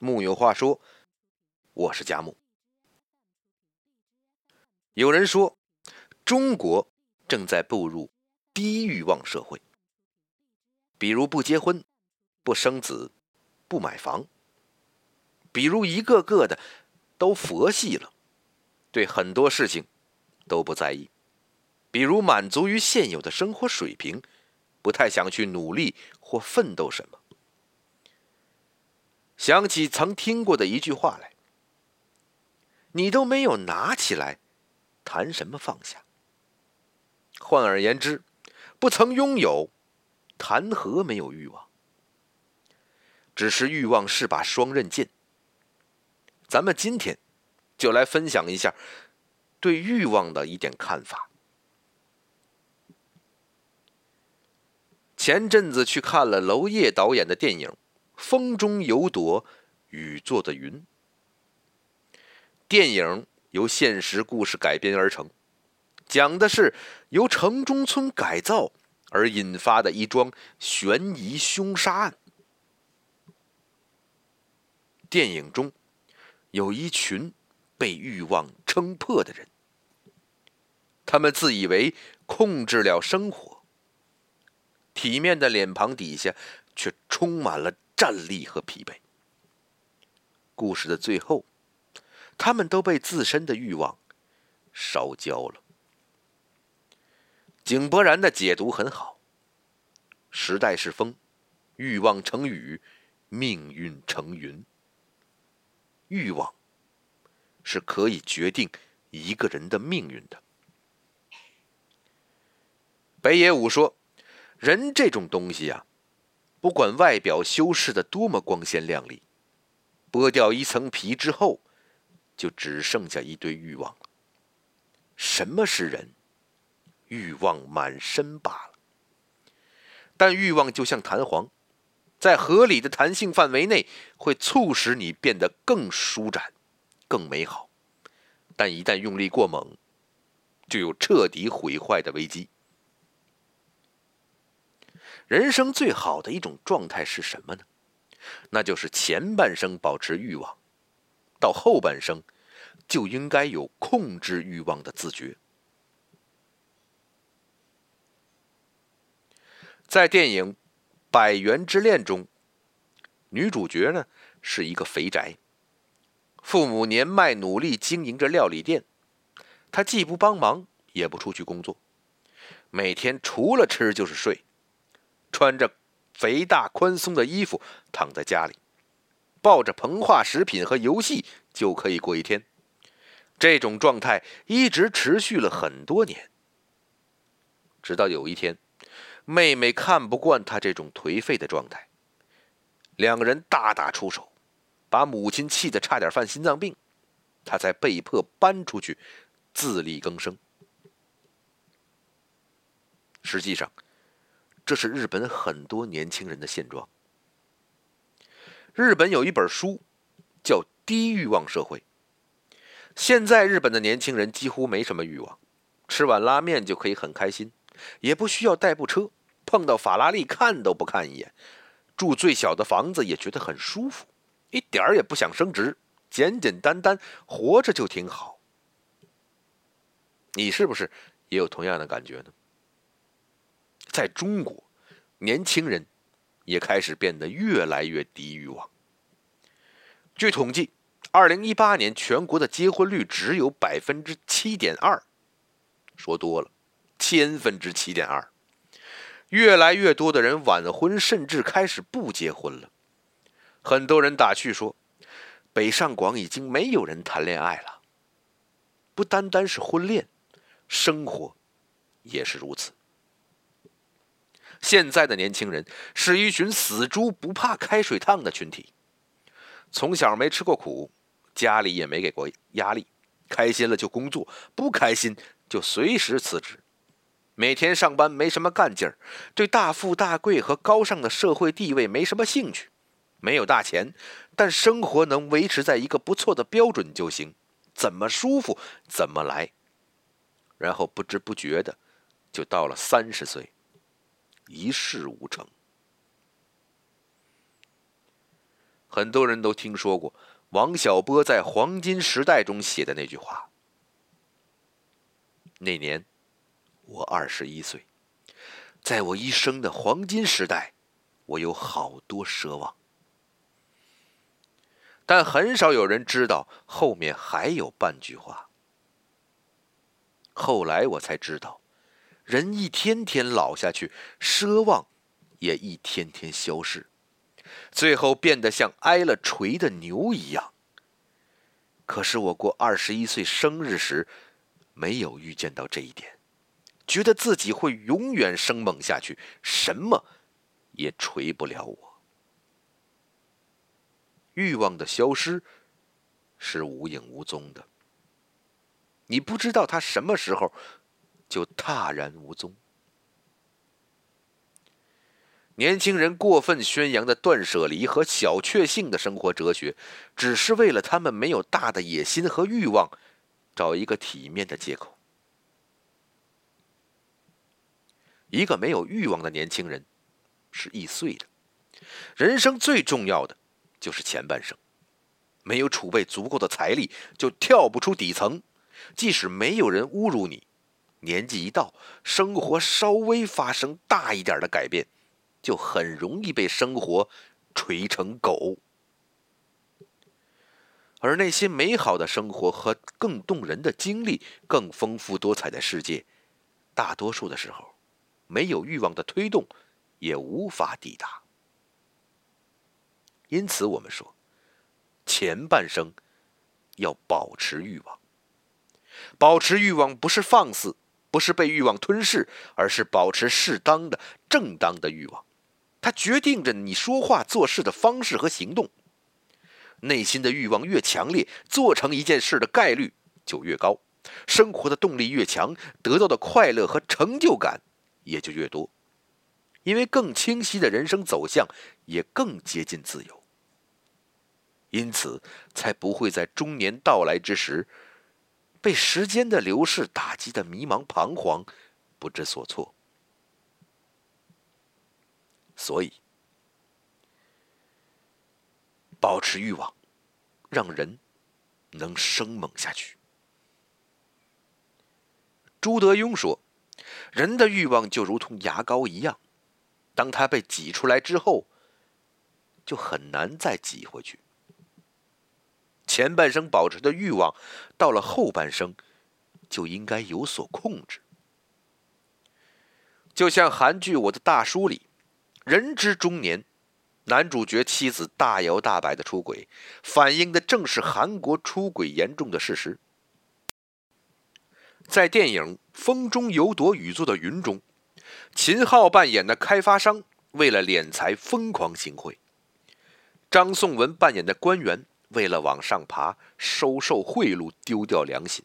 木有话说，我是佳木。有人说，中国正在步入低欲望社会，比如不结婚、不生子、不买房；比如一个个的都佛系了，对很多事情都不在意；比如满足于现有的生活水平，不太想去努力或奋斗什么。想起曾听过的一句话来：“你都没有拿起来。”谈什么放下？换而言之，不曾拥有，谈何没有欲望？只是欲望是把双刃剑。咱们今天就来分享一下对欲望的一点看法。前阵子去看了娄烨导演的电影《风中有朵雨做的云》，电影。由现实故事改编而成，讲的是由城中村改造而引发的一桩悬疑凶杀案。电影中有一群被欲望撑破的人，他们自以为控制了生活，体面的脸庞底下却充满了战栗和疲惫。故事的最后。他们都被自身的欲望烧焦了。井柏然的解读很好。时代是风，欲望成雨，命运成云。欲望是可以决定一个人的命运的。北野武说：“人这种东西呀，不管外表修饰的多么光鲜亮丽，剥掉一层皮之后。”就只剩下一堆欲望。什么是人？欲望满身罢了。但欲望就像弹簧，在合理的弹性范围内，会促使你变得更舒展、更美好。但一旦用力过猛，就有彻底毁坏的危机。人生最好的一种状态是什么呢？那就是前半生保持欲望。到后半生，就应该有控制欲望的自觉。在电影《百元之恋》中，女主角呢是一个肥宅，父母年迈，努力经营着料理店，她既不帮忙，也不出去工作，每天除了吃就是睡，穿着肥大宽松的衣服躺在家里。抱着膨化食品和游戏就可以过一天，这种状态一直持续了很多年。直到有一天，妹妹看不惯他这种颓废的状态，两个人大打出手，把母亲气得差点犯心脏病，他才被迫搬出去自力更生。实际上，这是日本很多年轻人的现状。日本有一本书，叫《低欲望社会》。现在日本的年轻人几乎没什么欲望，吃碗拉面就可以很开心，也不需要代步车，碰到法拉利看都不看一眼，住最小的房子也觉得很舒服，一点儿也不想升职，简简单单活着就挺好。你是不是也有同样的感觉呢？在中国，年轻人。也开始变得越来越低欲望。据统计，二零一八年全国的结婚率只有百分之七点二，说多了，千分之七点二。越来越多的人晚婚，甚至开始不结婚了。很多人打趣说，北上广已经没有人谈恋爱了。不单单是婚恋，生活也是如此。现在的年轻人是一群死猪不怕开水烫的群体，从小没吃过苦，家里也没给过压力，开心了就工作，不开心就随时辞职。每天上班没什么干劲儿，对大富大贵和高尚的社会地位没什么兴趣，没有大钱，但生活能维持在一个不错的标准就行，怎么舒服怎么来。然后不知不觉的，就到了三十岁。一事无成。很多人都听说过王小波在《黄金时代》中写的那句话。那年，我二十一岁，在我一生的黄金时代，我有好多奢望，但很少有人知道后面还有半句话。后来我才知道，人一天天老下去，奢望也一天天消逝，最后变得像挨了锤的牛一样。可是我过二十一岁生日时，没有预见到这一点，觉得自己会永远生猛下去，什么也锤不了我。欲望的消失是无影无踪的。你不知道他什么时候就踏然无踪。年轻人过分宣扬的断舍离和小确幸的生活哲学，只是为了他们没有大的野心和欲望，找一个体面的借口。一个没有欲望的年轻人是易碎的。人生最重要的就是前半生，没有储备足够的财力，就跳不出底层。即使没有人侮辱你，年纪一到，生活稍微发生大一点的改变，就很容易被生活锤成狗。而那些美好的生活和更动人的经历、更丰富多彩的世界，大多数的时候，没有欲望的推动，也无法抵达。因此，我们说，前半生要保持欲望。保持欲望不是放肆，不是被欲望吞噬，而是保持适当的、正当的欲望。它决定着你说话做事的方式和行动。内心的欲望越强烈，做成一件事的概率就越高，生活的动力越强，得到的快乐和成就感也就越多。因为更清晰的人生走向，也更接近自由。因此，才不会在中年到来之时。被时间的流逝打击的迷茫彷徨，不知所措。所以，保持欲望，让人能生猛下去。朱德庸说：“人的欲望就如同牙膏一样，当它被挤出来之后，就很难再挤回去。”前半生保持的欲望，到了后半生，就应该有所控制。就像韩剧《我的大叔》里，人之中年，男主角妻子大摇大摆的出轨，反映的正是韩国出轨严重的事实。在电影《风中有朵雨做的云》中，秦昊扮演的开发商为了敛财疯狂行贿，张颂文扮演的官员。为了往上爬，收受贿赂，丢掉良心。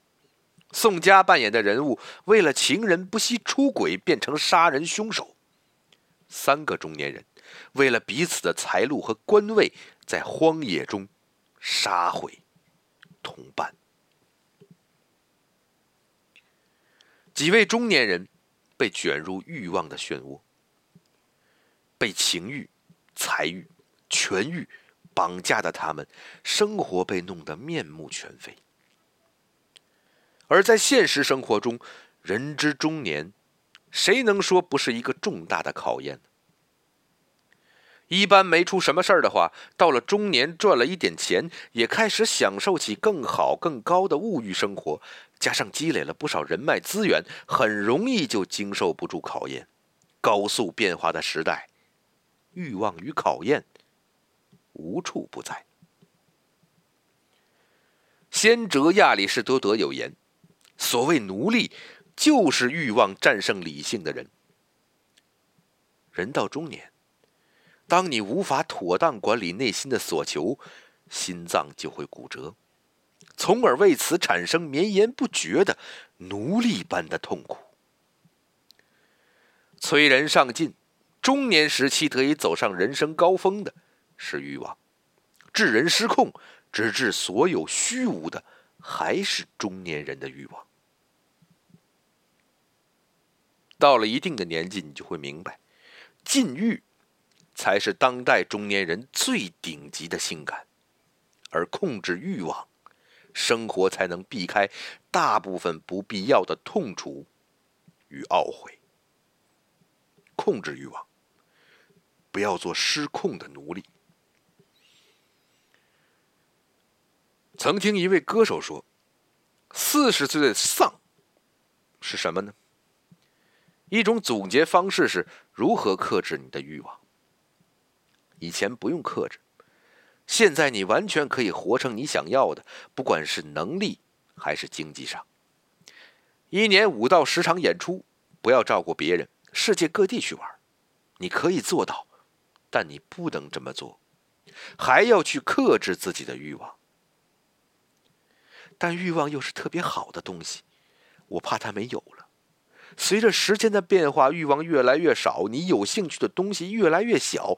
宋佳扮演的人物为了情人不惜出轨，变成杀人凶手。三个中年人为了彼此的财路和官位，在荒野中杀毁同伴。几位中年人被卷入欲望的漩涡，被情欲、财欲、权欲。绑架的他们，生活被弄得面目全非。而在现实生活中，人之中年，谁能说不是一个重大的考验呢？一般没出什么事儿的话，到了中年赚了一点钱，也开始享受起更好、更高的物欲生活，加上积累了不少人脉资源，很容易就经受不住考验。高速变化的时代，欲望与考验。无处不在。先哲亚里士多德有言：“所谓奴隶，就是欲望战胜理性的人。”人到中年，当你无法妥当管理内心的所求，心脏就会骨折，从而为此产生绵延不绝的奴隶般的痛苦。催人上进，中年时期得以走上人生高峰的。是欲望，致人失控，直至所有虚无的，还是中年人的欲望。到了一定的年纪，你就会明白，禁欲才是当代中年人最顶级的性感，而控制欲望，生活才能避开大部分不必要的痛楚与懊悔。控制欲望，不要做失控的奴隶。曾听一位歌手说：“四十岁的丧是什么呢？一种总结方式是如何克制你的欲望。以前不用克制，现在你完全可以活成你想要的，不管是能力还是经济上。一年五到十场演出，不要照顾别人，世界各地去玩，你可以做到，但你不能这么做，还要去克制自己的欲望。”但欲望又是特别好的东西，我怕它没有了。随着时间的变化，欲望越来越少，你有兴趣的东西越来越小，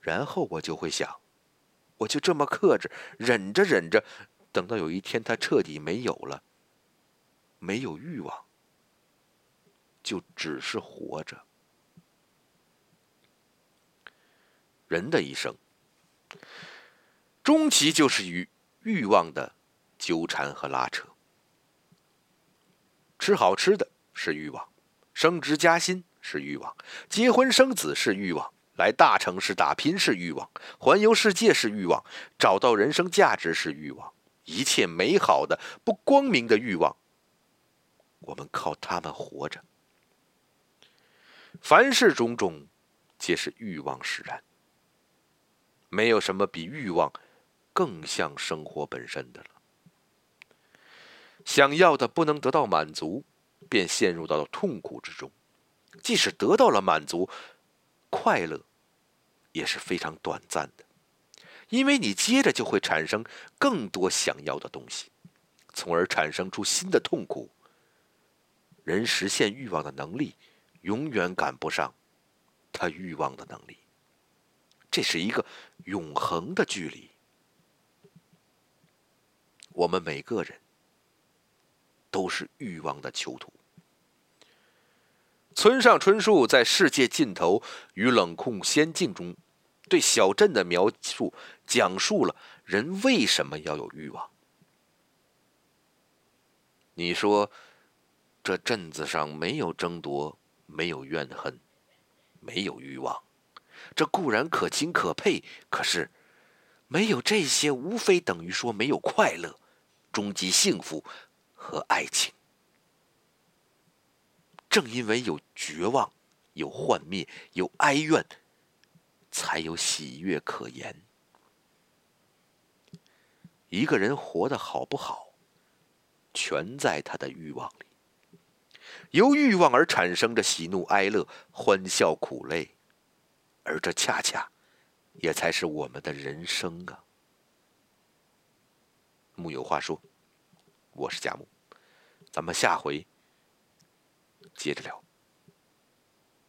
然后我就会想，我就这么克制，忍着忍着，等到有一天它彻底没有了，没有欲望，就只是活着。人的一生，终其就是与欲望的。纠缠和拉扯，吃好吃的是欲望，升职加薪是欲望，结婚生子是欲望，来大城市打拼是欲望，环游世界是欲望，找到人生价值是欲望，一切美好的、不光明的欲望，我们靠他们活着。凡事种种，皆是欲望使然。没有什么比欲望更像生活本身的了。想要的不能得到满足，便陷入到了痛苦之中。即使得到了满足，快乐也是非常短暂的，因为你接着就会产生更多想要的东西，从而产生出新的痛苦。人实现欲望的能力，永远赶不上他欲望的能力。这是一个永恒的距离。我们每个人。都是欲望的囚徒。村上春树在《世界尽头与冷酷仙境》中，对小镇的描述讲述了人为什么要有欲望。你说，这镇子上没有争夺，没有怨恨，没有欲望，这固然可亲可佩。可是，没有这些，无非等于说没有快乐，终极幸福。和爱情，正因为有绝望、有幻灭、有哀怨，才有喜悦可言。一个人活得好不好，全在他的欲望里。由欲望而产生着喜怒哀乐、欢笑苦泪，而这恰恰也才是我们的人生啊！木有话说，我是贾木。咱们下回接着聊。